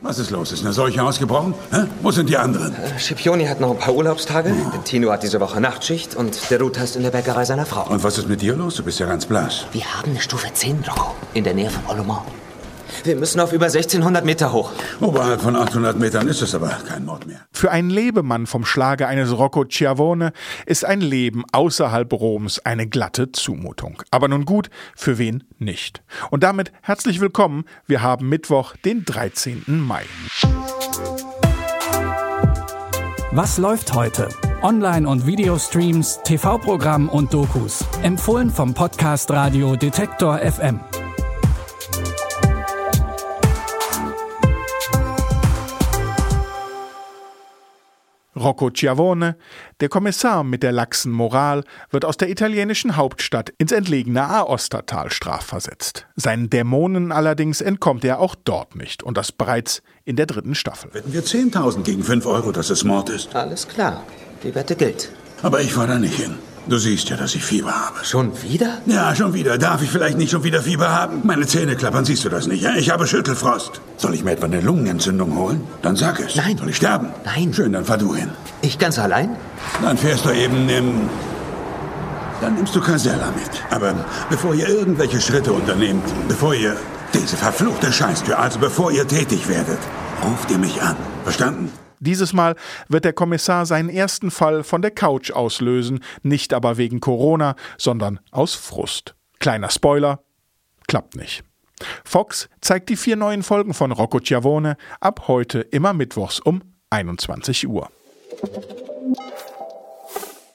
Was ist los? Ist eine Seuche ausgebrochen? Hä? Wo sind die anderen? Äh, Scipioni hat noch ein paar Urlaubstage. Oh. Tino hat diese Woche Nachtschicht und der Ruth ist in der Bäckerei seiner Frau. Und was ist mit dir los? Du bist ja ganz blass. Wir haben eine Stufe 10, Rocco, in der Nähe von Olomont. Wir müssen auf über 1600 Meter hoch. Oberhalb von 800 Metern ist es aber kein Mord mehr. Für einen Lebemann vom Schlage eines Rocco Schiavone ist ein Leben außerhalb Roms eine glatte Zumutung. Aber nun gut, für wen nicht? Und damit herzlich willkommen. Wir haben Mittwoch, den 13. Mai. Was läuft heute? Online- und Videostreams, TV-Programm und Dokus. Empfohlen vom Podcast Radio Detektor FM. Rocco Schiavone, der Kommissar mit der laxen Moral, wird aus der italienischen Hauptstadt ins entlegene Aostatal strafversetzt. Seinen Dämonen allerdings entkommt er auch dort nicht und das bereits in der dritten Staffel. Wetten wir 10.000 gegen 5 Euro, dass es Mord ist? Alles klar. Die Wette gilt. Aber ich fahre da nicht hin. Du siehst ja, dass ich Fieber habe. Schon wieder? Ja, schon wieder. Darf ich vielleicht nicht schon wieder Fieber haben? Meine Zähne klappern, siehst du das nicht? Ich habe Schüttelfrost. Soll ich mir etwa eine Lungenentzündung holen? Dann sag es. Nein. Soll ich sterben? Nein. Schön, dann fahr du hin. Ich ganz allein? Dann fährst du eben im... Dann nimmst du Casella mit. Aber bevor ihr irgendwelche Schritte unternehmt, bevor ihr diese verfluchte Scheißtür, also bevor ihr tätig werdet, ruft ihr mich an. Verstanden? Dieses Mal wird der Kommissar seinen ersten Fall von der Couch auslösen, nicht aber wegen Corona, sondern aus Frust. Kleiner Spoiler, klappt nicht. Fox zeigt die vier neuen Folgen von Rocco Chiavone ab heute immer mittwochs um 21 Uhr.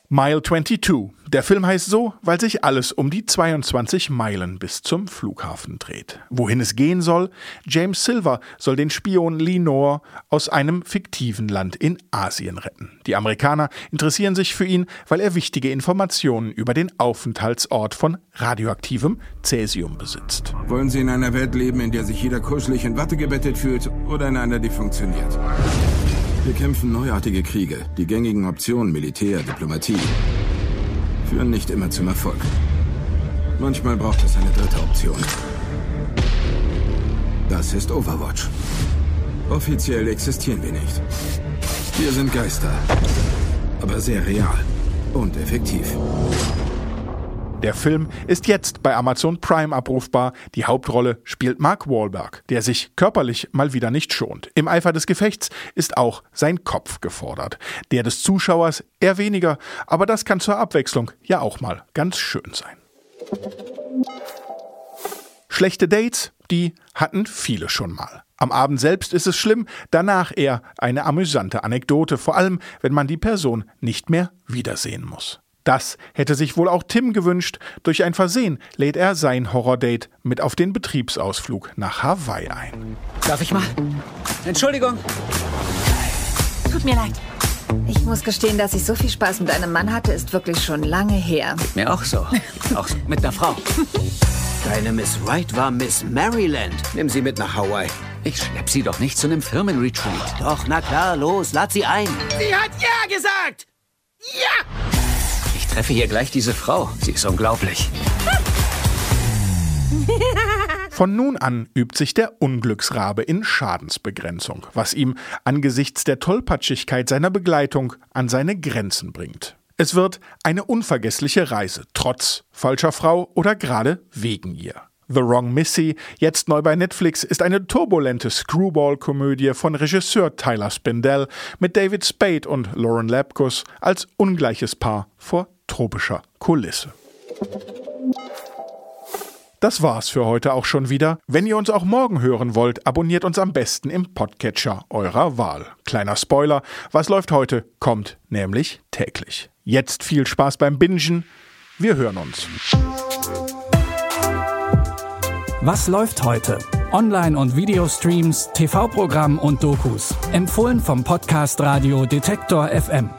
Mile 22. Der Film heißt so, weil sich alles um die 22 Meilen bis zum Flughafen dreht. Wohin es gehen soll? James Silver soll den Spion Lenore aus einem fiktiven Land in Asien retten. Die Amerikaner interessieren sich für ihn, weil er wichtige Informationen über den Aufenthaltsort von radioaktivem Cäsium besitzt. Wollen Sie in einer Welt leben, in der sich jeder kuschelig in Watte gebettet fühlt oder in einer, die funktioniert? Wir kämpfen neuartige Kriege. Die gängigen Optionen Militär, Diplomatie führen nicht immer zum Erfolg. Manchmal braucht es eine dritte Option. Das ist Overwatch. Offiziell existieren wir nicht. Wir sind Geister, aber sehr real und effektiv. Der Film ist jetzt bei Amazon Prime abrufbar. Die Hauptrolle spielt Mark Wahlberg, der sich körperlich mal wieder nicht schont. Im Eifer des Gefechts ist auch sein Kopf gefordert. Der des Zuschauers eher weniger, aber das kann zur Abwechslung ja auch mal ganz schön sein. Schlechte Dates, die hatten viele schon mal. Am Abend selbst ist es schlimm, danach eher eine amüsante Anekdote, vor allem wenn man die Person nicht mehr wiedersehen muss. Das hätte sich wohl auch Tim gewünscht. Durch ein Versehen lädt er sein Horrordate mit auf den Betriebsausflug nach Hawaii ein. Darf ich mal? Entschuldigung. Tut mir leid. Ich muss gestehen, dass ich so viel Spaß mit einem Mann hatte, ist wirklich schon lange her. Mir auch so. auch so. mit einer Frau. Deine Miss Wright war Miss Maryland. Nimm sie mit nach Hawaii. Ich schlepp sie doch nicht zu einem Firmenretreat. Doch, na klar, los, lad sie ein. Sie hat Ja gesagt! Ja! Treffe hier gleich diese Frau. Sie ist unglaublich. Von nun an übt sich der Unglücksrabe in Schadensbegrenzung, was ihm angesichts der Tollpatschigkeit seiner Begleitung an seine Grenzen bringt. Es wird eine unvergessliche Reise, trotz falscher Frau oder gerade wegen ihr. The Wrong Missy, jetzt neu bei Netflix, ist eine turbulente Screwball-Komödie von Regisseur Tyler Spindell mit David Spade und Lauren Lapkus als ungleiches Paar vor tropischer Kulisse. Das war's für heute auch schon wieder. Wenn ihr uns auch morgen hören wollt, abonniert uns am besten im Podcatcher eurer Wahl. Kleiner Spoiler, was läuft heute, kommt nämlich täglich. Jetzt viel Spaß beim Bingen. Wir hören uns. Was läuft heute? Online- und Videostreams, TV-Programm und Dokus. Empfohlen vom Podcast Radio Detektor FM.